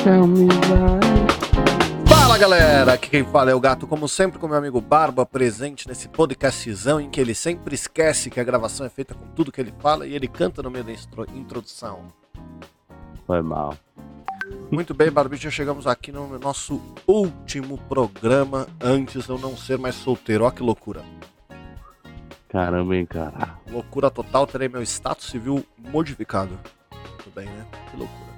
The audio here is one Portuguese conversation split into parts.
Me. Fala galera, aqui quem fala é o Gato, como sempre com meu amigo Barba, presente nesse podcastzão em que ele sempre esquece que a gravação é feita com tudo que ele fala e ele canta no meio da introdução. Foi mal. Muito bem, Barbicha, chegamos aqui no nosso último programa antes de eu não ser mais solteiro. Ó que loucura. Caramba, hein, cara. Loucura total, terei meu status civil modificado. Tudo bem, né? Que loucura.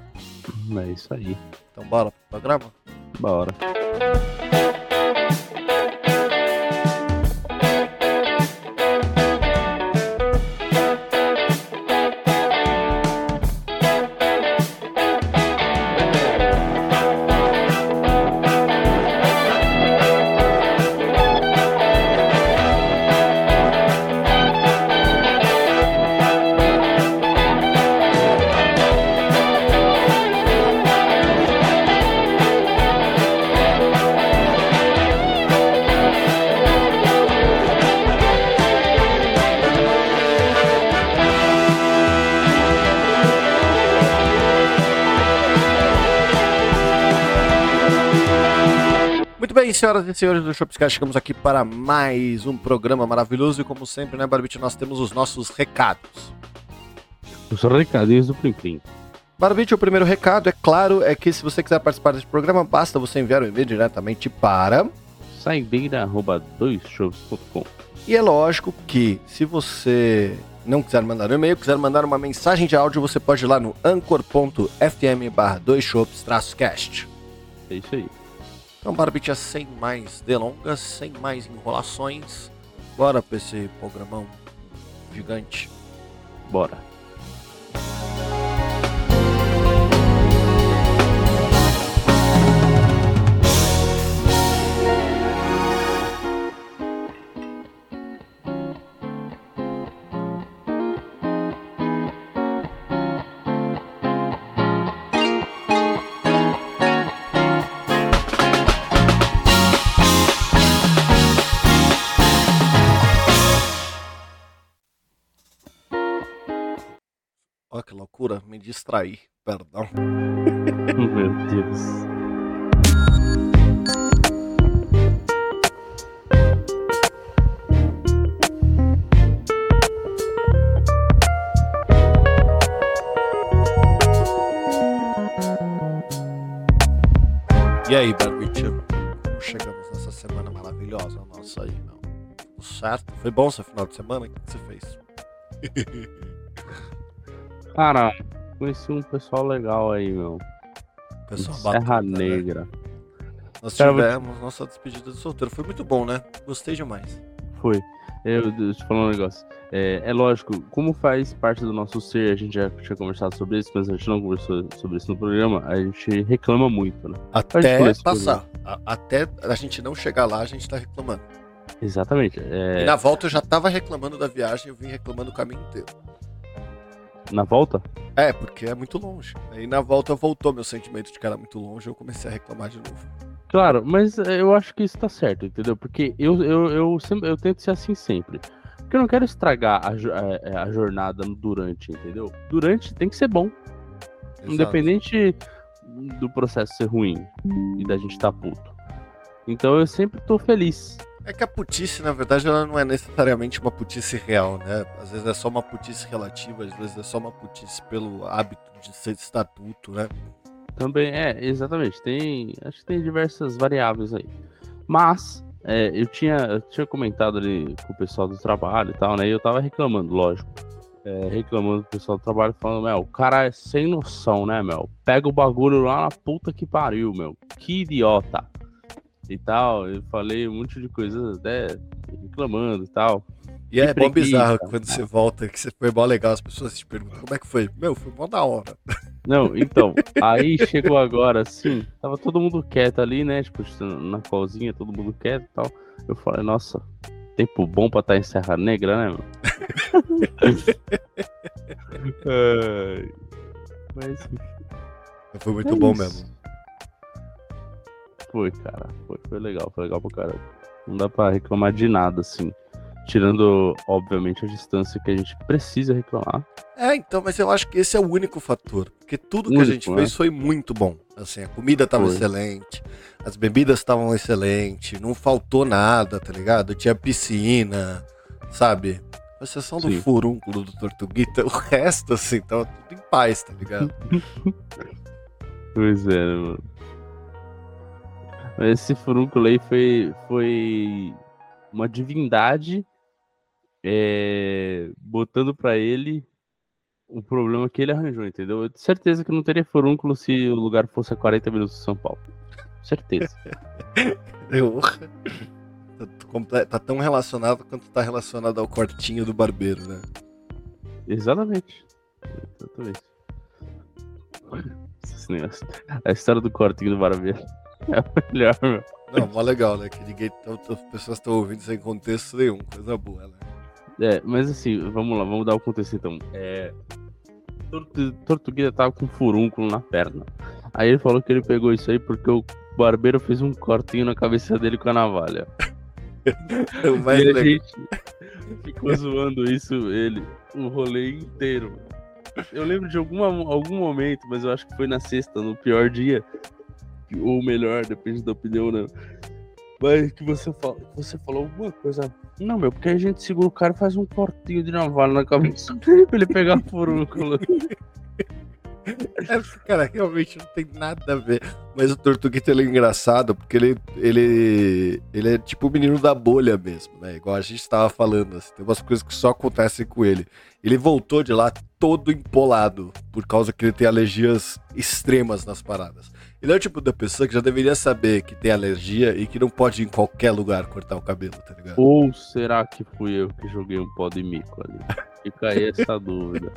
É isso aí. Então bora pro programa? Bora. Senhoras e senhores do Shopscast, chegamos aqui para mais um programa maravilhoso e como sempre, né, Barbite, nós temos os nossos recados. Os recadinhos do Plim. Barbite, o primeiro recado, é claro, é que se você quiser participar desse programa, basta você enviar um e-mail diretamente para... Saideira.doisshows.com E é lógico que se você não quiser mandar um e-mail, quiser mandar uma mensagem de áudio, você pode ir lá no anchor.fm barra 2shops-cast. É isso aí. Então, Barbicha, sem mais delongas, sem mais enrolações, bora pra esse programão gigante. Bora. Distraí, perdão. Meu Deus. E aí, Barbicha, como chegamos nessa semana maravilhosa nossa aí, meu? Tudo certo? Foi bom seu final de semana? O que você fez? Cara, conheci um pessoal legal aí, meu. Pessoal, Serra bacana, né? Negra. Nós Cara, eu tivemos nossa despedida de solteiro. Foi muito bom, né? Gostei demais. Foi. Eu, eu te falar um negócio. É, é lógico, como faz parte do nosso ser, a gente já tinha conversado sobre isso, mas a gente não conversou sobre isso no programa, a gente reclama muito, né? Até passar. A- até a gente não chegar lá, a gente tá reclamando. Exatamente. É, E na volta eu já tava reclamando da viagem, eu vim reclamando o caminho inteiro. Na volta? É, porque é muito longe. Aí na volta voltou meu sentimento de que era muito longe, eu comecei a reclamar de novo. Claro, mas é, eu acho que isso tá certo, entendeu? Porque eu, eu, eu, sempre, eu tento ser assim sempre. Porque eu não quero estragar a, a, a jornada durante, entendeu? Durante tem que ser bom. Exato. Independente do processo ser ruim e da gente tá puto. Então eu sempre tô feliz. É que a putice, na verdade, ela não é necessariamente uma putice real, né? Às vezes é só uma putice relativa, às vezes é só uma putice pelo hábito de ser estar puto, né? Também, é, exatamente. Tem. Acho que tem diversas variáveis aí. Mas, é, eu, tinha, eu tinha comentado ali com o pessoal do trabalho e tal, né? E eu tava reclamando, lógico. É, reclamando com o pessoal do trabalho, falando, Mel, o cara é sem noção, né, Mel? Pega o bagulho lá na puta que pariu, meu. Que idiota. E tal. Eu falei um monte de coisas, né? Reclamando e tal. E é bom bizarro quando você volta, que você foi mó legal, as pessoas te perguntam como é que foi. Meu, foi mó da hora. Não, então, aí chegou agora, assim, tava todo mundo quieto ali, né? Tipo, na colzinha, todo mundo quieto e tal. Eu falei, nossa, tempo bom pra estar em Serra Negra, né, meu? Ai, Mas Foi muito é bom isso. mesmo. Foi, cara, foi, foi legal, foi legal pra caramba. Não dá pra reclamar de nada, assim. tirando, obviamente, a distância que a gente precisa reclamar. É, então, mas eu acho que esse é o único fator. Porque tudo que a Único, gente né? fez foi muito bom. Assim, a comida tava Foi. excelente, as bebidas estavam excelentes, não faltou nada, tá ligado? Tinha piscina, sabe? Com exceção do Sim. furúnculo do Tortuguita, o resto, assim, tava tudo em paz, tá ligado? Pois é, né, mano. Esse furúnculo aí foi, foi uma divindade é, botando pra ele o problema que ele arranjou, entendeu? Eu tenho certeza que não teria furúnculo se o lugar fosse a 40 minutos de São Paulo. Certeza. Eu... Tá, tá tão relacionado quanto tá relacionado ao cortinho do barbeiro, né? Exatamente. Exatamente. A história do cortinho do barbeiro é a melhor, meu. Não, mó legal, né? Que ninguém, as pessoas estão ouvindo sem contexto nenhum, coisa boa, né? É, mas assim, vamos lá, vamos dar o contexto então. É, Tortu- Tortuguita tava com furúnculo na perna. Aí ele falou que ele pegou isso aí porque o barbeiro fez um cortinho na cabeça dele com a navalha. O e a gente ficou zoando isso, ele, o rolê inteiro. Eu lembro de alguma, algum momento, mas eu acho que foi na sexta, no pior dia. Ou melhor, depende da opinião, né? Mas que você, fala, você falou alguma coisa. Não, meu, porque a gente segura o cara e faz um cortinho de navalha na cabeça dele pra ele pegar furúnculo. É, cara, realmente não tem nada a ver. Mas o Tortuguita ele é engraçado porque ele, ele, ele é tipo o menino da bolha mesmo, né? Igual a gente tava falando, assim, tem umas coisas que só acontecem com ele. Ele voltou de lá todo empolado, por causa que ele tem alergias extremas nas paradas. Ele é o tipo da pessoa que já deveria saber que tem alergia e que não pode ir em qualquer lugar cortar o cabelo, tá ligado? Ou será que fui eu que joguei um pó de mico ali? Fica aí essa dúvida.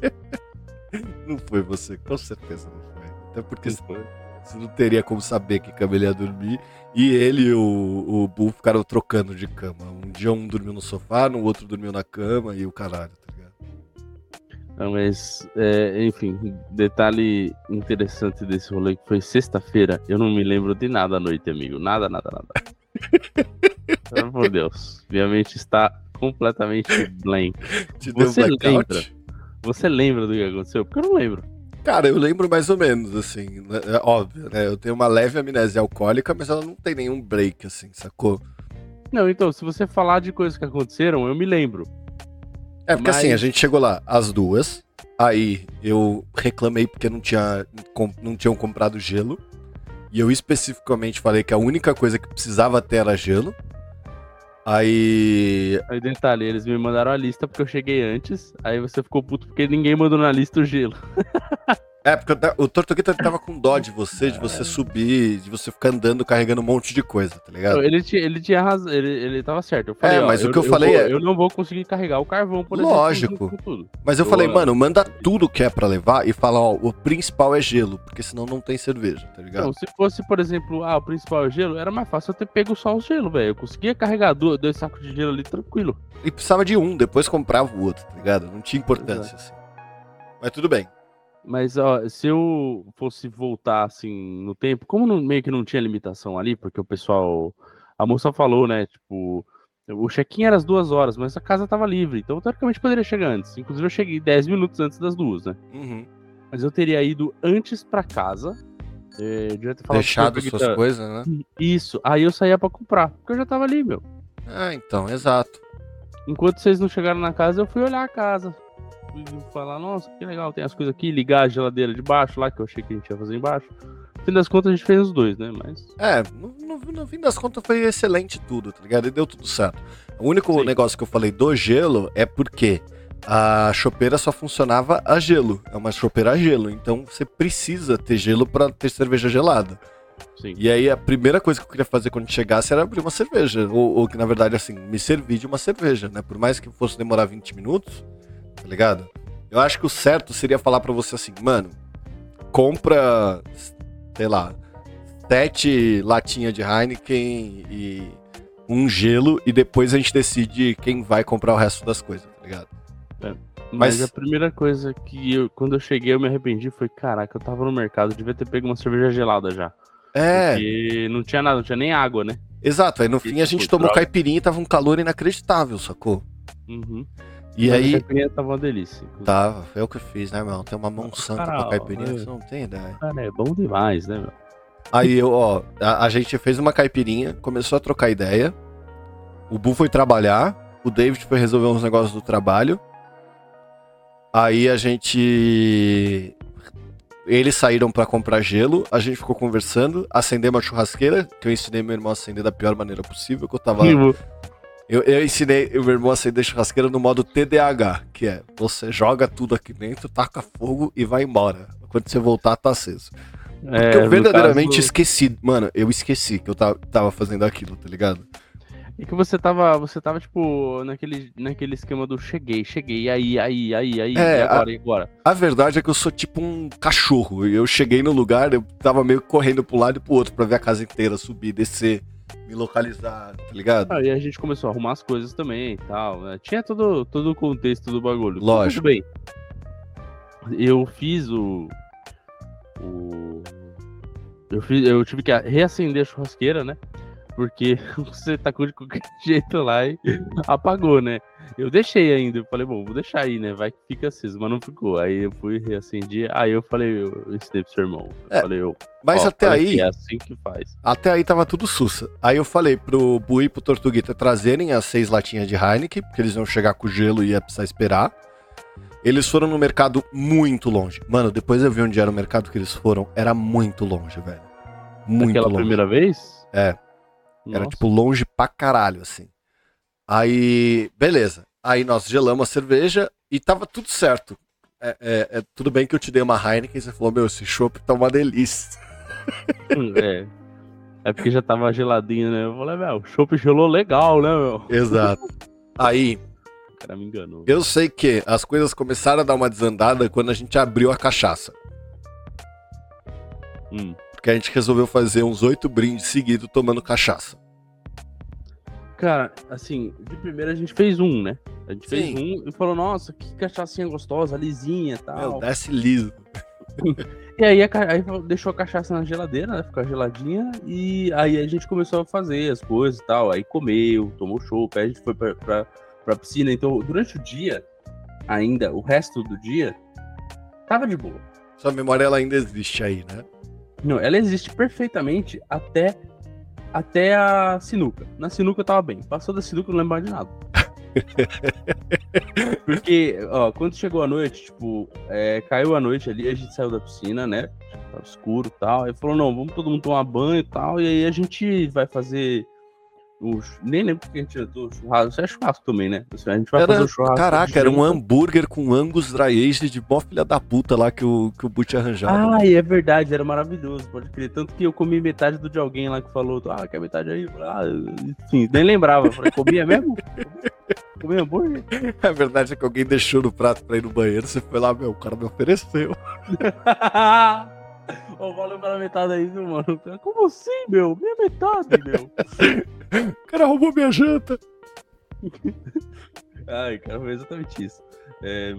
Não foi você, com certeza não foi. Até porque Não foi. Você não teria como saber que cama ele ia dormir. E ele e o, o Bull ficaram trocando de cama. Um dia um dormiu no sofá, no outro dormiu na cama e o caralho, tá? Não, mas, é, enfim, detalhe interessante desse rolê que foi sexta-feira. Eu não me lembro de nada à noite, amigo. Nada, nada, nada. Pelo amor de Deus. Minha mente está completamente blank. Te Você um lembra? Você lembra do que aconteceu? Porque eu não lembro. Cara, eu lembro mais ou menos, assim. né, É óbvio, né? Eu tenho uma leve amnésia alcoólica, mas ela não tem nenhum break, assim, sacou? Não, então, se você falar de coisas que aconteceram, eu me lembro. É, porque Mas- assim, a gente chegou lá às duas. Aí eu reclamei porque não, tinha, não tinham comprado gelo. E eu especificamente falei que a única coisa que precisava ter era gelo. Aí. Aí, detalhe, eles me mandaram a lista porque eu cheguei antes. Aí você ficou puto porque ninguém mandou na lista o gelo. É, porque eu o Tortuguita tava com dó de você, de você subir, de você ficar andando carregando um monte de coisa, tá ligado? Ele tinha, ele tinha razão, ele, ele tava certo. Eu falei, É, ó, mas o que eu falei vou- é- Eu não vou conseguir carregar o carvão, por Lógico. exemplo. tudo. Mas eu Eu, falei, mano, manda tudo que é pra levar e fala, ó, o principal é gelo, porque senão não tem cerveja, tá ligado? Não, se fosse, por exemplo, ah, o principal é gelo, era mais fácil eu ter pego só o gelo, velho. Eu conseguia carregar dois, dois sacos de gelo ali tranquilo. E precisava de um, depois comprava o outro, tá ligado? Não tinha importância, assim. Mas tudo bem. Mas, ó, se eu fosse voltar, assim, no tempo, como não- meio que não tinha limitação ali, porque o pessoal. A moça falou, né? Tipo, o check-in era às duas horas, mas a casa tava livre. Então, teoricamente, poderia chegar antes. Inclusive, eu cheguei 10 minutos antes das duas, né? Uhum. Mas eu teria ido antes pra casa. É, devia ter falado Deixado suas coisas, né? Isso. Aí eu saía pra comprar, porque eu já tava ali, meu. Ah, então, exato. Enquanto vocês não chegaram na casa, eu fui olhar a casa. Falar, nossa, que legal, tem as coisas aqui, ligar a geladeira de baixo lá, que eu achei que a gente ia fazer embaixo. No fim das contas, a gente fez os dois, né? Mas. É, no, no- no fim das contas foi excelente tudo, tá ligado? E deu tudo certo. O único Sim. negócio que eu falei do gelo é porque a chopeira só funcionava a gelo. É uma chopeira a gelo. Então você precisa ter gelo pra ter cerveja gelada. Sim. E aí a primeira coisa que eu queria fazer quando chegasse era abrir uma cerveja. Ou, ou que na verdade, assim, me servir de uma cerveja, né? Por mais que fosse demorar 20 minutos, tá ligado? Eu acho que o certo seria falar pra você assim, mano, compra, sei lá, sete latinhas de Heineken e um gelo e depois a gente decide quem vai comprar o resto das coisas, tá ligado? Mas, Mas- a primeira coisa que eu, quando eu cheguei, eu me arrependi foi, caraca, eu tava no mercado, devia ter pego uma cerveja gelada já. É, Porque não tinha nada, não tinha nem água, né? exato. Aí no fim a gente tipo, tomou droga. caipirinha e tava um calor inacreditável, sacou? Uhum. E Mas A aí. caipirinha tava uma delícia. Tava, foi eu que fiz, né, meu? Tem uma mão santa Caralho, pra caipirinha, é. você não tem ideia. Cara, é bom demais, né, meu? Aí eu, ó, a, a gente fez uma caipirinha, começou a trocar ideia. O Bu foi trabalhar, o David foi resolver uns negócios do trabalho. Aí a gente. Eles saíram pra comprar gelo, a gente ficou conversando, acendemos uma churrasqueira, que eu ensinei meu irmão a acender da pior maneira possível, que eu tava. Eu, eu ensinei o meu irmão a acender churrasqueira no modo TDAH, que é você joga tudo aqui dentro, taca fogo e vai embora. Quando você voltar, tá aceso. Porque É, eu no verdadeiramente caso, esqueci. Mano, eu esqueci que eu ta- tava fazendo aquilo, tá ligado? É que você tava, você tava, tipo, naquele, naquele esquema do cheguei, cheguei, aí, aí, aí, aí, É, e agora, e agora? A verdade é que eu sou tipo um cachorro. Eu cheguei no lugar, eu tava meio correndo pro lado e pro outro pra ver a casa inteira subir, descer, me localizar, tá ligado? Aí a gente começou a arrumar as coisas também e tal, né? Tinha todo, todo o contexto do bagulho. Lógico. Tudo bem. Eu fiz o. O. Eu, fiz, eu tive que reacender a churrasqueira, né? Porque você tacou de qualquer jeito lá e apagou, né? Eu deixei ainda, eu falei, bom, vou deixar aí, né? Vai que fica aceso, mas não ficou. Aí eu fui reacendi, aí eu falei, eu ensinei pro seu irmão. Eu É, falei, eu, Mas ó, até aí, É assim que faz. até aí tava tudo sussa. Aí eu falei pro Bu e pro Tortuguita trazerem as seis latinhas de Heineken, porque eles iam chegar com gelo e ia precisar esperar. Eles foram no mercado muito longe. Mano, depois eu vi onde era o mercado que eles foram. Era muito longe, velho. Muito Aquela longe. primeira vez? É. Era Nossa. tipo longe pra caralho, assim. Aí, beleza. Aí nós gelamos a cerveja e tava tudo certo. É, é- é tudo bem que eu te dei uma Heineken e você falou, meu, esse chopp tá uma delícia. É. É porque já tava geladinho, né? Eu falei, meu, o chopp gelou legal, né, meu? Exato. Aí, O cara me enganou. eu sei que as coisas começaram a dar uma desandada quando a gente abriu a cachaça. Hum. Porque a gente resolveu fazer uns oito brindes seguidos tomando cachaça. Cara, assim, de primeira a gente fez um, né? A gente fez Sim. um e falou, nossa, que cachaçinha gostosa, lisinha e Meu, tal. desce liso. E aí, a, aí deixou a cachaça na geladeira, né? Ficou geladinha. E aí a gente começou a fazer as coisas e tal. Aí comeu, tomou chopp, aí a gente foi pra, pra, pra piscina. Então, durante o dia, ainda, o resto do dia, tava de boa. Sua memória ela ainda existe aí, né? Não, ela existe perfeitamente até, até a sinuca. Na sinuca eu tava bem. Passou da sinuca eu não lembro mais de nada. Porque, ó, quando chegou a noite, tipo, é, caiu a noite ali, a gente saiu da piscina, né? Tava escuro e tal. Aí falou, não, vamos todo mundo tomar banho e tal. E aí a gente vai fazer. O, nem lembro porque a gente jantou churrasco. Isso é churrasco também, né? A gente vai Era- fazer o churrasco. Caraca, era um hambúrguer com Angus Dry Aged de mó filha da puta lá que o, que o Butch arranjava. Ah, é verdade, era maravilhoso, pode crer. Tanto que eu comi metade do de alguém lá que falou, ah, quer metade aí? Ah, enfim, nem lembrava. Falei, comia mesmo? Comia hambúrguer? A verdade é que alguém deixou no prato pra ir no banheiro, você foi lá, meu, o cara me ofereceu. Ô, valeu pela metade aí, viu, mano? Como assim, meu? Minha metade, meu. O cara roubou minha janta. Ai, cara, foi exatamente isso. É,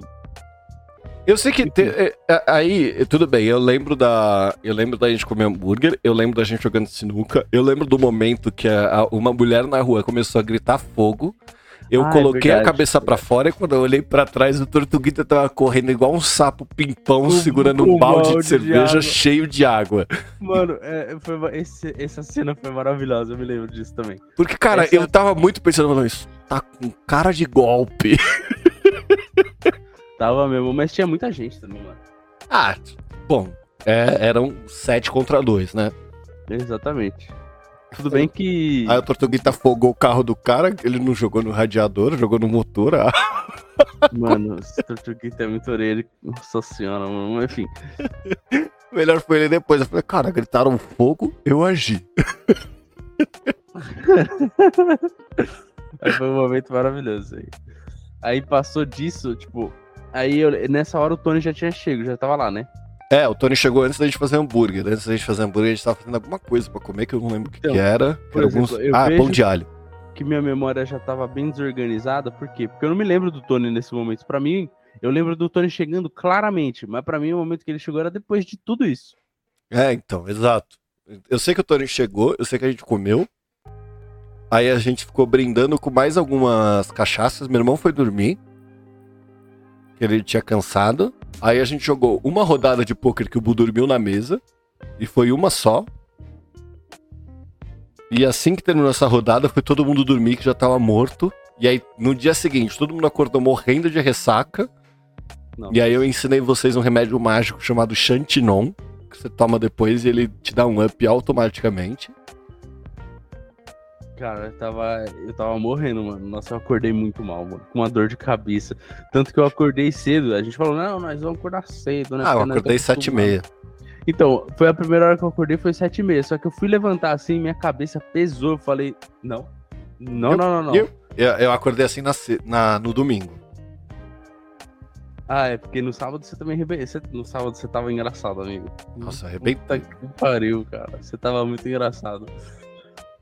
Eu sei que te- é, é, aí, tudo bem, eu lembro da. Eu lembro da gente comer hambúrguer, eu lembro da gente jogando sinuca, eu lembro do momento que a- a- uma mulher na rua começou a gritar fogo. Eu Ah, é coloquei a verdade, cabeça pra fora e quando eu olhei pra trás, o Tortuguita tava correndo igual um sapo pimpão, Com- segurando um balde, balde de de cerveja água. cheio de água. mano, é, foi, esse- essa cena foi maravilhosa, eu me lembro disso também. Porque, cara, Essa- eu tava muito pensando, mano, isso tá com cara de golpe. Tava mesmo, mas tinha muita gente também, mano. Ah, bom, é, eram sete contra dois, né? Exatamente. Tudo bem que. Aí o Tortuguita afogou o carro do cara, ele não jogou no radiador, jogou no motor. Ah, Mano, esse Tortuguita é muito orelha. Nossa senhora, mano. Enfim. o melhor foi ele depois. Eu falei, cara, gritaram fogo, eu agi. Aí foi um momento maravilhoso aí. Aí passou disso, tipo. Aí eu- nessa hora o Tony já tinha chego, já tava lá, né? É, o Tony chegou antes da gente fazer hambúrguer. Antes da gente fazer hambúrguer, a gente tava fazendo alguma coisa pra comer que eu não lembro o que, Então, que era. Que por era exemplo, alguns... Ah, pão de alho. Que minha memória já tava bem desorganizada. Por quê? Porque eu não me lembro do Tony nesse momento. Pra mim, eu lembro do Tony chegando claramente. Mas pra mim, o momento que ele chegou era depois de tudo isso. É, então, exato. Eu sei que o Tony chegou, eu sei que a gente comeu. Aí a gente ficou brindando com mais algumas cachaças. Meu irmão foi dormir. Ele tinha cansado. Aí a gente jogou uma rodada de pôquer que o Bu dormiu na mesa. E foi uma só. E assim que terminou essa rodada, foi todo mundo dormir, que já tava morto. E aí, no dia seguinte, todo mundo acordou morrendo de ressaca. Não. E aí eu ensinei vocês um remédio mágico chamado Chantinon, que você toma depois e ele te dá um up automaticamente. Cara, eu tava, eu tava morrendo, mano. Nossa, eu acordei muito mal, mano. Com uma dor de cabeça. Tanto que eu acordei cedo. A gente falou, não, nós vamos acordar cedo, né? Ah, eu Porque acordei sete e meia. Então, foi a primeira hora que eu acordei, foi sete e meia. Só que eu fui levantar assim, minha cabeça pesou. Eu falei, não. Não, Eu- não, não, não. eu- Eu, acordei assim na, na- no domingo. Ah, é porque no sábado você também arrebe- você No sábado você tava engraçado, amigo. Nossa, arrebentei. Puta que pariu, cara. Você tava muito engraçado.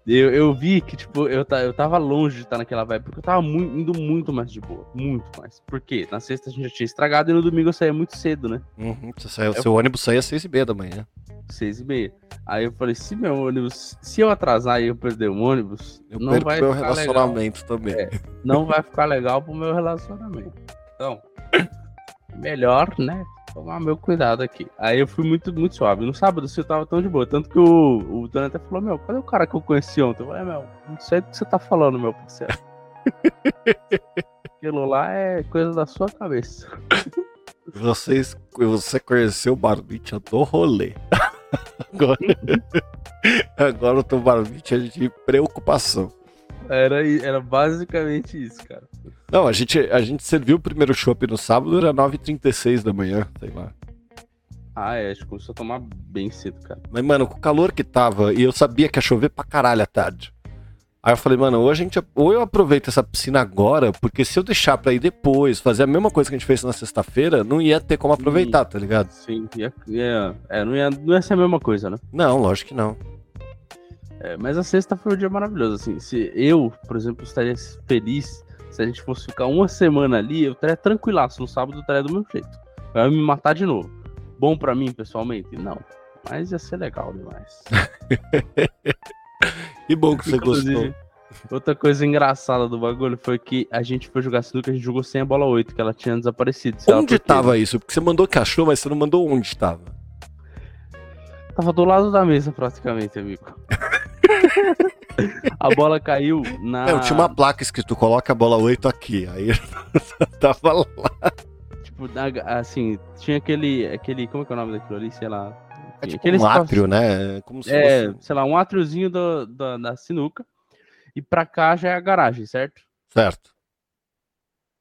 Eu, eu vi que, tipo, eu, eu tava longe de estar naquela vibe, porque eu tava mu- indo muito mais de boa. Muito mais. Por quê? Na sexta a gente já tinha estragado e no domingo eu saía muito cedo, né? Uhum, saiu- Eu- Seu ônibus saía às seis e meia da manhã. Seis e meia. Aí eu falei, se meu ônibus. Se eu atrasar e eu perder o ônibus, Eu não vai meu ficar legal. relacionamento também. É. Não vai ficar legal pro meu relacionamento. Então, melhor, né? Tomar meu cuidado aqui. Aí eu fui muito, muito suave. No sábado você tava tão de boa. Tanto que o, o Dani até falou: Meu, cadê o cara que eu conheci ontem? Eu falei: "É, Meu, não sei do que você tá falando, meu parceiro. Aquilo lá é coisa da sua cabeça. Vocês, você conheceu o Barbicha do rolê. Agora, agora eu tô Barbicha de preocupação. Era, era basicamente isso, cara. Não, a gente, a gente serviu o primeiro chopp no sábado, era 9h36 da manhã, sei lá. Ah, é, a gente começou a tomar bem cedo, cara. Mas, mano, com o calor que tava, e eu sabia que ia chover pra caralho à tarde. Aí eu falei, mano, ou, a gente, ou eu aproveito essa piscina agora, porque se eu deixar pra ir depois, fazer a mesma coisa que a gente fez na sexta-feira, não ia ter como aproveitar, tá ligado? Sim, ia, ia- é, não, ia, não ia ser a mesma coisa, né? Não, lógico que não. É, mas a sexta foi um dia maravilhoso, assim. Se eu, por exemplo, estaria feliz se a gente fosse ficar uma semana ali, eu estaria tranquilaço. No sábado eu estaria do meu jeito. Eu ia me matar de novo. Bom pra mim, pessoalmente? Não. Mas ia ser legal demais. Que bom que você gostou. Inclusive, Outra coisa engraçada do bagulho foi que a gente foi jogar sinuca, a gente jogou sem a bola 8, que ela tinha desaparecido. Onde tava isso? Porque você mandou que achou, mas você não mandou onde tava. Tava do lado da mesa, praticamente, amigo. a bola caiu na. É, eu tinha uma placa escrito, coloca a bola 8 aqui. Aí tava lá. Tipo, assim, tinha aquele, aquele. Como é que é o nome daquilo ali? Sei lá. É tipo aquele um espaço- átrio, né? É Como se É, fosse... sei lá, um átriozinho do, da, da sinuca. E pra cá já é a garagem, certo? Certo.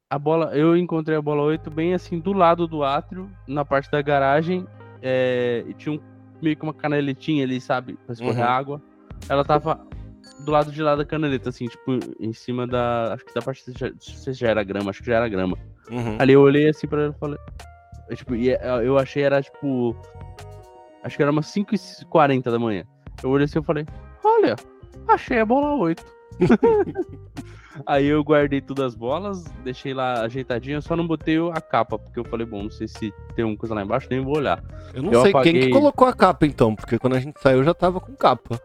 A bola, eu encontrei a bola 8 bem assim do lado do átrio, na parte da garagem. é, e tinha um, meio que uma canaletinha ali, sabe? Pra escorrer Uhum. água. Ela tava do lado de lá da canaleta, assim, tipo, em cima da. Acho que da parte. Não sei se já era grama, acho que já era grama. Uhum. Ali eu olhei assim pra ela e falei. Eu, tipo, e, é, eu achei era tipo. Acho que era umas 5h40 da manhã. Eu olhei assim e falei, olha, achei a bola 8. Aí eu guardei todas as bolas, deixei lá ajeitadinho, só não botei a capa, porque eu falei, bom, não sei se tem alguma coisa lá embaixo, nem vou olhar. Eu não Eu sei quem que apaguei- colocou a capa então, porque quando a gente saiu já tava com capa.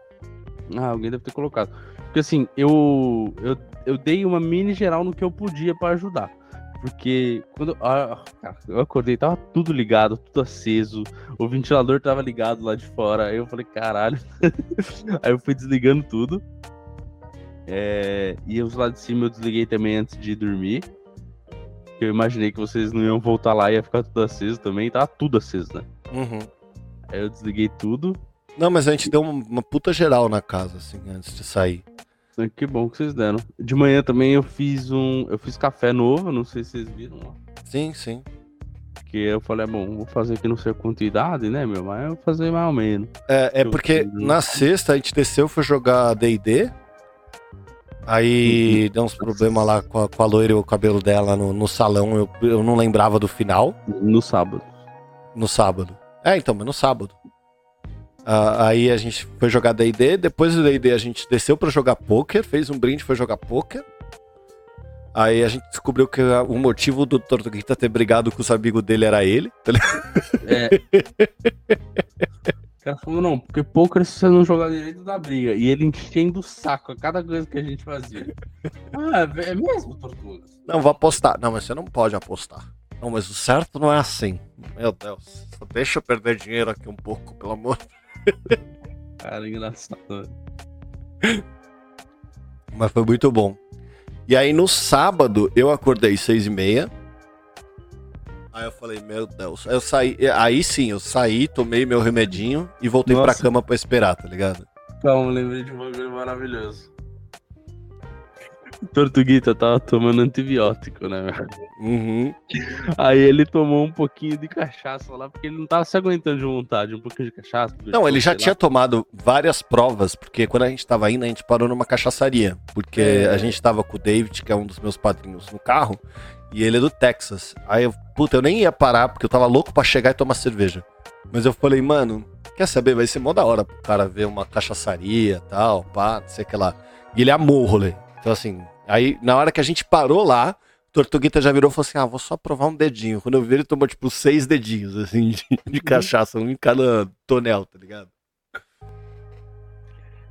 Ah, alguém deve ter colocado. Porque assim, eu, eu, eu dei uma mini geral no que eu podia pra ajudar. Porque quando ah, cara, eu acordei, tava tudo ligado, tudo aceso, o ventilador tava ligado lá de fora. Aí eu falei, caralho. Aí eu fui desligando tudo. É, e os lá de cima eu desliguei também antes de dormir. Eu imaginei que vocês não iam voltar lá e ia ficar tudo aceso também. Tava tudo aceso, né? Uhum. Aí eu desliguei tudo. Não, mas a gente deu uma, uma puta geral na casa, assim, antes de sair. Ah, Que bom que vocês deram. De manhã também eu fiz um. Eu fiz café novo, não sei se vocês viram lá. Sim, sim. Que eu falei, é bom, vou fazer aqui não sei a quantidade, né, meu? Mas eu vou fazer mais ou menos. É, é porque na sexta a gente desceu, foi jogar D&D. Aí deu uns problemas lá com a, com a loira e o cabelo dela no, no salão. Eu, eu não lembrava do final. No sábado. No sábado. É, então, mas no sábado. Ah, aí a gente foi jogar D&D. Depois do D&D a gente desceu pra jogar poker. Fez um brinde, foi jogar poker. Aí a gente descobriu que o motivo do Tortuguita ter brigado com os amigos dele era ele. tá? É. O cara falou, não, porque poker se você não jogar direito da briga. E ele enchendo o saco a cada coisa que a gente fazia. ah, é mesmo, Tortuga? Não, vou apostar. Não, mas você não pode apostar. Não, mas o certo não é assim. Meu Deus. Só deixa eu perder dinheiro aqui um pouco, pelo amor. Cara, engraçado. Mas foi muito bom. E aí no sábado eu acordei seis e meia. Aí eu falei, meu Deus. Aí eu saí. Aí sim, eu saí, tomei meu remedinho e voltei Nossa. pra cama pra esperar, tá ligado? Calma, lembrei de um bagulho maravilhoso. Tortuguita tava tomando antibiótico, né? Uhum. Aí ele tomou um pouquinho de cachaça lá, porque ele não tava se aguentando de vontade, um pouquinho de cachaça. Não, ele já tinha lá. tomado várias provas, porque quando a gente tava indo, a gente parou numa cachaçaria. Porque é. a gente tava com o David, que é um dos meus padrinhos, no carro, e ele é do Texas. Aí eu, puta, eu nem ia parar, porque eu tava louco pra chegar e tomar cerveja. Mas eu falei, mano, quer saber? Vai ser mó da hora pro cara ver uma cachaçaria e tal, pá, não sei o que lá. E ele amou o rolê. Então, assim, aí na hora que a gente parou lá, Tortuguita já virou e falou assim: ah, vou só provar um dedinho. Quando eu vi, ele tomou tipo seis dedinhos, assim, de, de cachaça, um em cada tonel, tá ligado?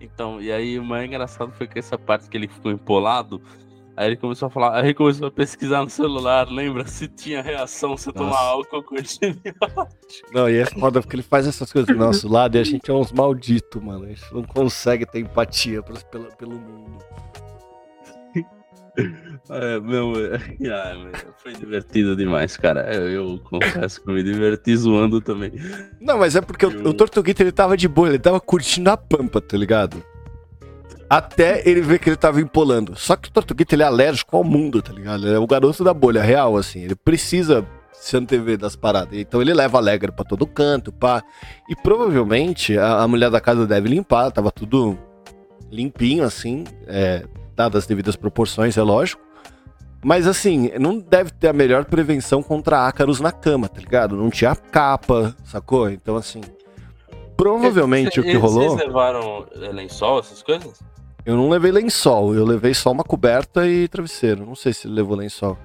Então, e aí o mais engraçado foi que essa parte que ele ficou empolado, aí ele começou a falar, aí ele começou a pesquisar no celular, lembra se tinha reação se tomar álcool com Não, e é foda porque ele faz essas coisas do nosso lado e a gente é uns malditos, mano. A gente não consegue ter empatia pelo, pelo mundo. É, meu, foi divertido demais, cara. Eu, eu, confesso que me diverti zoando também. Não, mas é porque eu... o, o Tortuguita ele tava de boa, ele tava curtindo a pampa, tá ligado? Até ele ver que ele tava empolando. Só que o Tortuguita ele é alérgico ao mundo, tá ligado? Ele é o garoto da bolha real, assim. Ele precisa se antever das paradas. Então ele leva alegre para todo canto, pá. E provavelmente a, a, mulher da casa deve limpar, tava tudo limpinho, assim. É, dadas as devidas proporções, é lógico. Mas assim, não deve ter a melhor prevenção contra ácaros na cama, tá ligado? Não tinha capa, sacou? Então assim, provavelmente o que rolou. Vocês levaram lençol, essas coisas? Eu não levei lençol, eu levei só uma coberta e travesseiro. Não sei se ele levou lençol.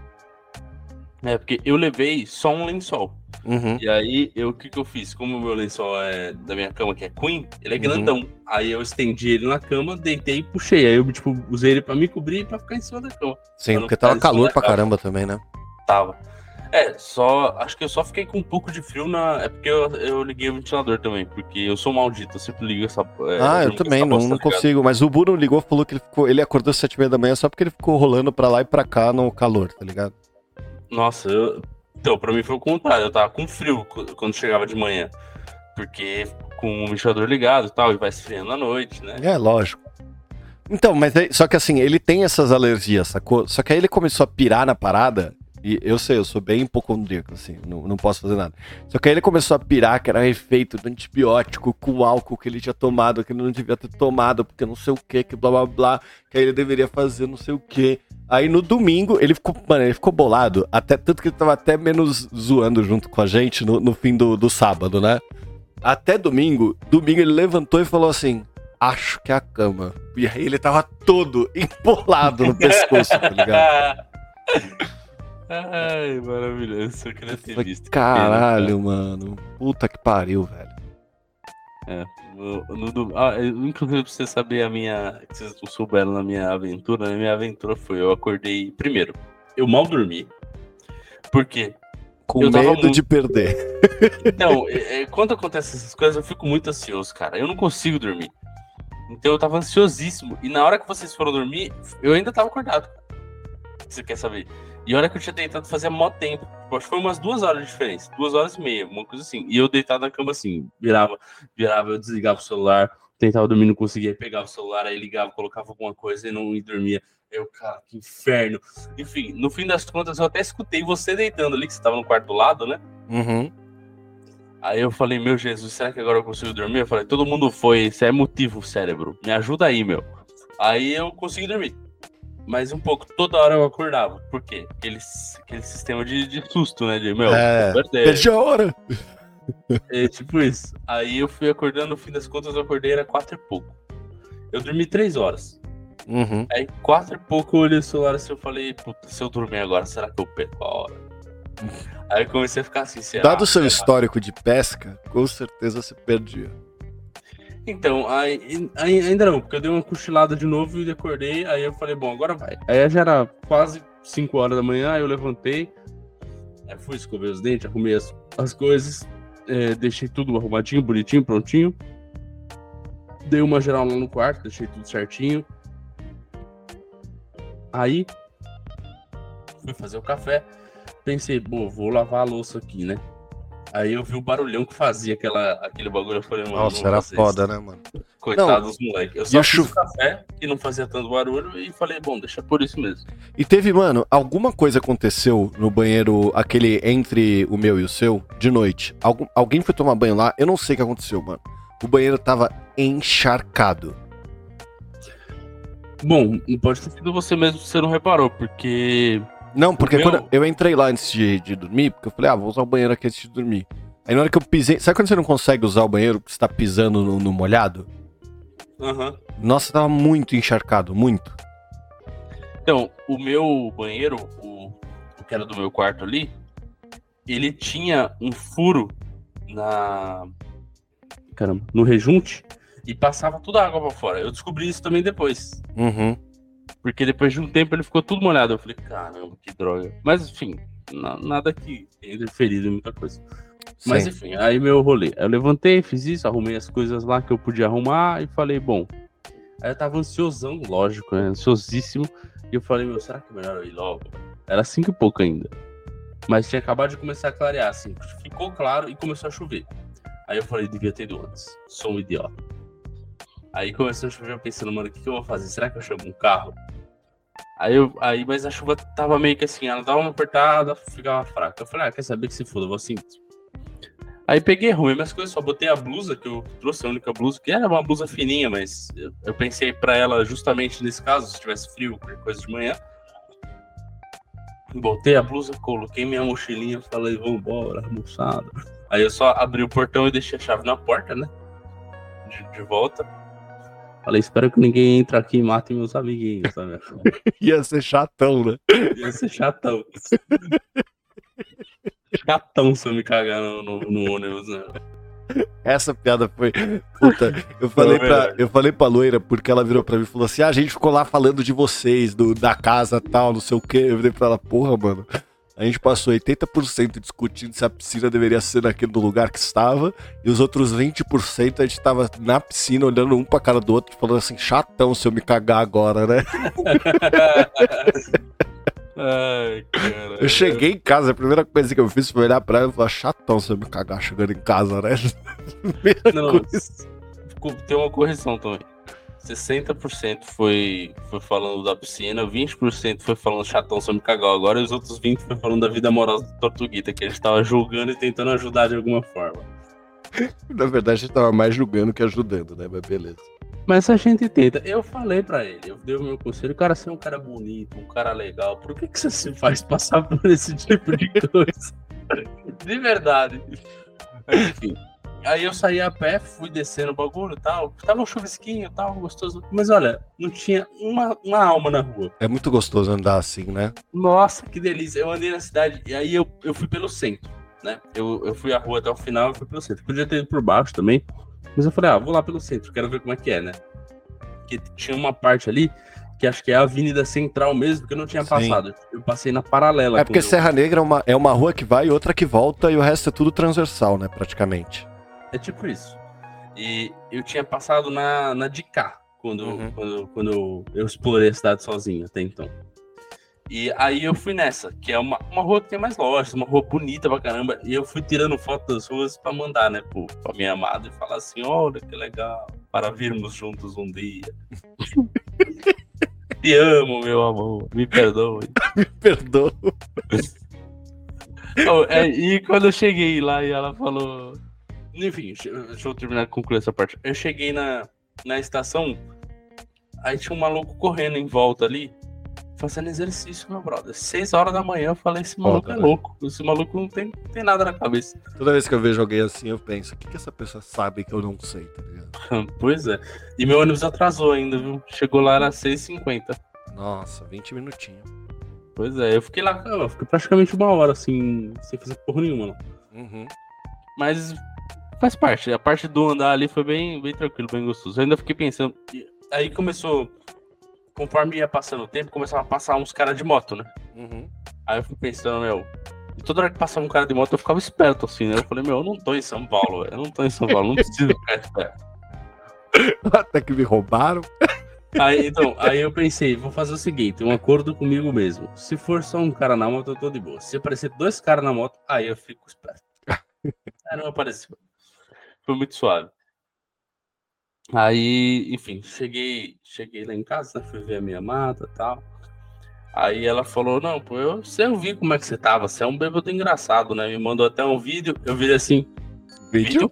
É, porque eu levei só um lençol. Uhum. E aí, eu, o que que eu fiz? Como o meu lençol é da minha cama, que é Queen, ele é uhum. grandão. Uhum. Aí eu estendi ele na cama, deitei e puxei. Aí eu, tipo, usei ele pra me cobrir e pra ficar em cima da cama. Sim, porque tava calor pra caramba também, né? Tava. É, só. Acho que eu só fiquei com um pouco de frio na. É porque eu, eu liguei o ventilador também, porque eu sou maldito, eu sempre ligo essa. É, ah, eu, eu também, não, não consigo. Mas o Bruno ligou falou que ele ficou. Ele acordou às sete e meia da manhã só porque ele ficou rolando pra lá e pra cá no calor, tá ligado? Nossa, eu, então, pra mim foi o contrário. Eu tava com frio quando chegava de manhã. Porque com o ventilador ligado e tal, e vai esfriando à noite, né? É, lógico. Então, mas é, só que assim, ele tem essas alergias, sacou? Só que aí ele começou a pirar na parada e eu sei, eu sou bem hipocondríaco, assim, não, não posso fazer nada. Só que aí ele começou a pirar que era um efeito do antibiótico com álcool que ele tinha tomado, que ele não devia ter tomado, porque não sei o que, que blá blá blá, que aí ele deveria fazer não sei o que. Aí no domingo, ele ficou, mano, ele ficou bolado, até tanto que ele tava até menos zoando junto com a gente no, no fim do, do sábado, né? Até domingo, domingo ele levantou e falou assim: Acho que é a cama. E aí ele tava todo empolado no pescoço, tá ligado? Ai, maravilhoso. Sou criativista. Caralho, mano. Puta que pariu, velho. É. No, no, ah, inclusive, pra você saber a minha. Que vocês não souberam na minha aventura, a minha aventura foi: eu acordei. Primeiro, eu mal dormi. Por quê? Com eu medo muito... de perder. Então, quando acontecem essas coisas, eu fico muito ansioso, cara. Eu não consigo dormir. Então eu tava ansiosíssimo. E na hora que vocês foram dormir, eu ainda tava acordado. Você quer saber? E olha que eu tinha tentado fazer há mó tempo. Tipo, acho que foi umas duas horas de diferença. Duas horas e meia, uma coisa assim. E eu deitado na cama assim, virava, virava, eu desligava o celular, tentava dormir, não conseguia, pegava o celular, aí ligava, colocava alguma coisa e não dormia. Eu, cara, que inferno. Enfim, no fim das contas, eu até escutei você deitando ali, que você tava no quarto do lado, né? Uhum. Aí eu falei, meu Jesus, será que agora eu consigo dormir? Eu falei, todo mundo foi, isso é motivo, cérebro. Me ajuda aí, meu. Aí eu consegui dormir mas um pouco, toda hora eu acordava. Por quê? Aquele, aquele sistema de, de susto, né? De, meu, é, perdi a hora. É tipo isso. Aí eu fui acordando, no fim das contas eu acordei, era quatro e pouco. Eu dormi três horas. Uhum. Aí quatro e pouco eu olhei o celular assim, eu falei, puta, se eu dormir agora, será que eu perco a hora? Aí eu comecei a ficar assim, será? Dado o seu será? histórico de pesca, com certeza você perdia. Então, aí, aí, ainda não, porque eu dei uma cochilada de novo e acordei, aí eu falei, bom, agora vai. Aí já era quase 5 horas da manhã, aí eu levantei, aí fui escovei os dentes, arrumei as, as coisas, é, deixei tudo arrumadinho, bonitinho, prontinho. Dei uma geral lá no quarto, deixei tudo certinho. Aí fui fazer o café. Pensei, pô, vou lavar a louça aqui, né? Aí eu vi o barulhão que fazia aquela, aquele bagulho. Eu falei, mano. Nossa, era foda, né, mano? Coitado dos moleques. Eu só fiz chu... café e não fazia tanto barulho e falei, bom, deixa por isso mesmo. E teve, mano, alguma coisa aconteceu no banheiro, aquele entre o meu e o seu, de noite. Algum, alguém foi tomar banho lá, eu não sei o que aconteceu, mano. O banheiro tava encharcado. Bom, pode ter sido você mesmo que você não reparou, porque. Não, porque meu... quando eu entrei lá antes de, de, dormir, porque eu falei, ah, vou usar o banheiro aqui antes de dormir. Aí na hora que eu pisei. Sabe quando você não consegue usar o banheiro porque você tá pisando no, no molhado? Aham. Uhum. Nossa, tava muito encharcado, muito. Então, o meu banheiro, o, o que era do meu quarto ali, ele tinha um furo na. Caramba, no rejunte e passava toda a água pra fora. Eu descobri isso também depois. Uhum. Porque depois de um tempo ele ficou tudo molhado. Eu falei, caramba, que droga. Mas enfim, nada que tenha interferido em muita coisa. Sim. Mas enfim, aí meu rolê. Eu levantei, fiz isso, arrumei as coisas lá que eu podia arrumar e falei, bom. Aí eu tava ansiosão, lógico, né? Ansiosíssimo. E eu falei, meu, será que é melhor eu ir logo? Era cinco e pouco ainda. Mas tinha acabado de começar a clarear, assim. Ficou claro e começou a chover. Aí eu falei, devia ter ido antes. Sou um idiota. Aí começou a chover, pensando, mano, o que, que eu vou fazer? Será que eu chamo um carro? Aí, eu, aí, mas a chuva tava meio que assim, ela dava uma apertada, ficava fraca. Eu falei, ah, quer saber que se foda, eu vou assim. Aí peguei, arrumei minhas coisas, só botei a blusa que eu trouxe, a única blusa, que era uma blusa fininha, mas eu, eu pensei para ela justamente nesse caso, se tivesse frio, qualquer coisa de manhã. Botei a blusa, coloquei minha mochilinha, falei, vambora, almoçada. Aí eu só abri o portão e deixei a chave na porta, né? De, de volta. Falei, espero que ninguém entre aqui e mate meus amiguinhos, sabe? Ia ser chatão, né? Ia ser chatão. chatão se eu me cagar no, no, no ônibus, né? Essa piada foi. Puta, eu falei, pra, eu falei pra loira, porque ela virou pra mim e falou assim: ah, a gente ficou lá falando de vocês, do, da casa tal, não sei o quê. Eu falei pra ela, porra, mano. A gente passou 80% discutindo se a piscina deveria ser naquele lugar que estava, e os outros 20% a gente estava na piscina olhando um pra cara do outro, falando assim, chatão se eu me cagar agora, né? Ai, cara. Eu cheguei em casa, a primeira coisa que eu fiz foi olhar pra ela e falar, chatão se eu me cagar chegando em casa, né? Não, tem uma correção também. 60% foi, foi falando da piscina, 20% foi falando chatão sobre cagal agora, e os outros 20% foi falando da vida amorosa do Tortuguita, que ele estava julgando e tentando ajudar de alguma forma. Na verdade, a gente estava mais julgando que ajudando, né? Mas beleza. Mas a gente tenta. Eu falei para ele, eu dei o meu conselho, o cara ser um cara bonito, um cara legal, por que, que você se faz passar por esse tipo de coisa? de verdade. Mas, enfim. Aí eu saí a pé, fui descendo o bagulho e tal. Tava um chuvisquinho e tal, gostoso. Mas olha, não tinha uma, uma alma na rua. É muito gostoso andar assim, né? Nossa, que delícia. Eu andei na cidade e aí eu, eu fui pelo centro, né? Eu, eu fui a rua até o final e fui pelo centro. Podia ter ido por baixo também. Mas eu falei, ah, vou lá pelo centro, quero ver como é que é, né? Porque tinha uma parte ali que acho que é a Avenida Central mesmo, que eu não tinha Sim. passado. Eu passei na paralela. É porque Serra Negra é uma, é uma rua que vai e outra que volta e o resto é tudo transversal, né? Praticamente. É tipo isso. E eu tinha passado na, na de cá, quando, uhum. quando, quando eu explorei a cidade sozinho até então. E aí eu fui nessa, que é uma, uma rua que tem mais lojas, uma rua bonita pra caramba. E eu fui tirando foto das ruas pra mandar, né, pro, pra minha amada e falar assim: olha que legal, para virmos juntos um dia. Te amo, meu amor, me perdoe. me perdoe. oh, é, e quando eu cheguei lá e ela falou: enfim, deixa eu terminar de concluir essa parte. Eu cheguei na, na estação, aí tinha um maluco correndo em volta ali, fazendo exercício, meu brother. Seis horas da manhã, eu falei, esse maluco é louco. Esse maluco não tem, tem nada na cabeça. Toda vez que eu vejo alguém assim, eu penso, o que, que essa pessoa sabe que eu não sei, tá ligado? pois é. E meu ônibus atrasou ainda, viu? Chegou lá, era 6h50. Nossa, 20 minutinhos. Pois é, eu fiquei lá, eu fiquei praticamente uma hora, assim, sem fazer porra nenhuma. Uhum. Mas faz parte. A parte do andar ali foi bem, bem tranquilo, bem gostoso. Eu ainda fiquei pensando. Aí começou. Conforme ia passando o tempo, começava a passar uns caras de moto, né? Uhum. Aí eu fui pensando, meu. E toda hora que passava um cara de moto, eu ficava esperto, assim, né? Eu falei, meu, eu não tô em São Paulo, velho. Eu não tô em São Paulo, não preciso ficar esperto. Até que me roubaram. Aí, então, aí eu pensei, vou fazer o seguinte, um acordo comigo mesmo. Se for só um cara na moto, eu tô de boa. Se aparecer dois caras na moto, aí eu fico esperto. Aí não apareceu. Foi muito suave. Aí, enfim, cheguei, cheguei lá em casa, né, fui ver a minha e tal. Aí ela falou, não, pô, eu, você eu vi como é que você tava, você é um bêbado engraçado, né? Me mandou até um vídeo, eu vi assim. Vídeo?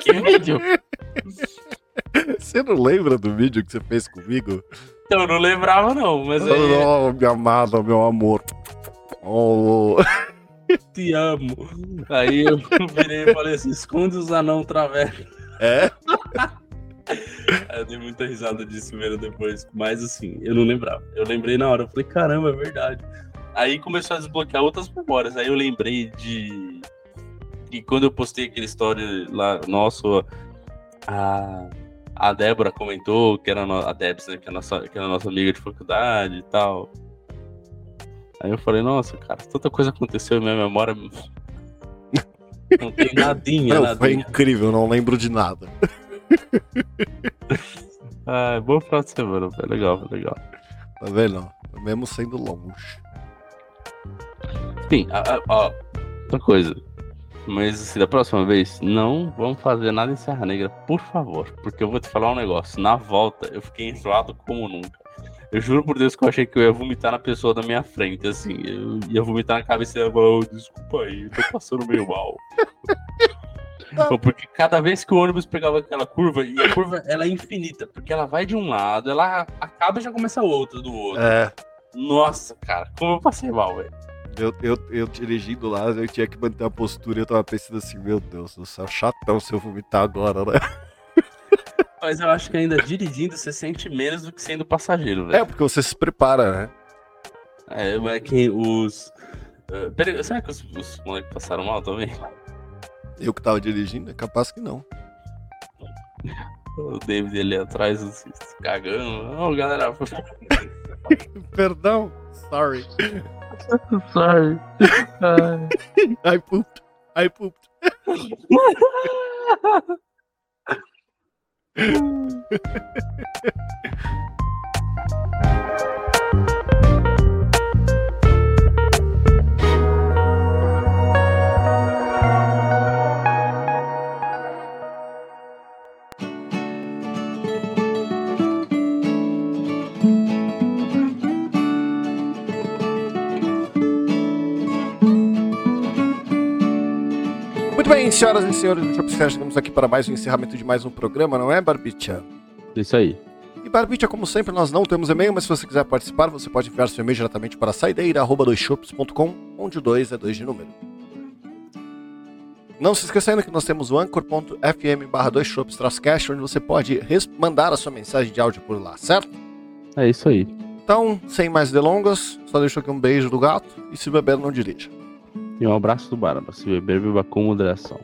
Que vídeo? Você não lembra do vídeo que você fez comigo? Então, eu não lembrava, não, mas aí, Oh, minha amada, meu amor. Oh, te amo. Aí eu virei e falei assim, esconde os anão travessos. é? Eu dei muita risada disso mesmo depois. Mas assim, eu não lembrava. Eu lembrei na hora, eu falei, caramba, é verdade. Aí começou a desbloquear outras memórias. Aí eu lembrei de. E quando eu postei aquele story lá, nosso, a, a Débora comentou que era no- a Debs, né? Que é a nossa, que era a nossa amiga de faculdade e tal. Aí eu falei, nossa, cara, tanta coisa aconteceu, minha memória. Não tem nadinha, Não, foi nadinha. incrível, não lembro de nada. Ah, bom final de semana, foi legal, foi legal. Tá vendo? Mesmo sendo longe. Sim, ó, outra coisa. Mas assim, da próxima vez, não vamos fazer nada em Serra Negra, por favor. Porque eu vou te falar um negócio. Na volta, eu fiquei enjoado como nunca. Eu juro por Deus que eu achei que eu ia vomitar na pessoa da minha frente, assim. Eu ia vomitar na cabeça e ia falar, "Ô, desculpa aí, eu tô passando meio mal. Porque cada vez que o ônibus pegava aquela curva, e a curva ela é infinita, porque ela vai de um lado, ela acaba e já começa outra do outro. É, Nossa, cara, como eu passei mal, velho. eu, eu, eu dirigindo lá, eu tinha que manter a postura e eu tava pensando assim, meu Deus do céu, chatão se eu vomitar agora, né? Mas eu acho que ainda dirigindo você sente menos do que sendo passageiro, velho. É, porque você se prepara, né? É, é que os. Uh, peraí, será que os, os moleques passaram mal também? Eu que tava dirigindo, é capaz que não. O David ali atrás se, se cagando. Ô, galera. Perdão, sorry. Sorry. I pooped, I pooped. Ooh. senhoras e senhores do Shopscast, chegamos aqui para mais um encerramento de mais um programa, não é, Barbicha? Isso aí. E Barbicha, como sempre, nós não temos e-mail, mas se você quiser participar, você pode enviar seu e-mail diretamente para saideira.doisshops.com, onde o 2 é 2 de número. Não se esquecendo que nós temos o anchor.fm barra 2 shops onde você pode mandar a sua mensagem de áudio por lá, certo? É isso aí. Então, sem mais delongas, só deixo aqui um beijo do gato e se beber, não dirija. E um abraço do Barba. Se beber, beba com moderação.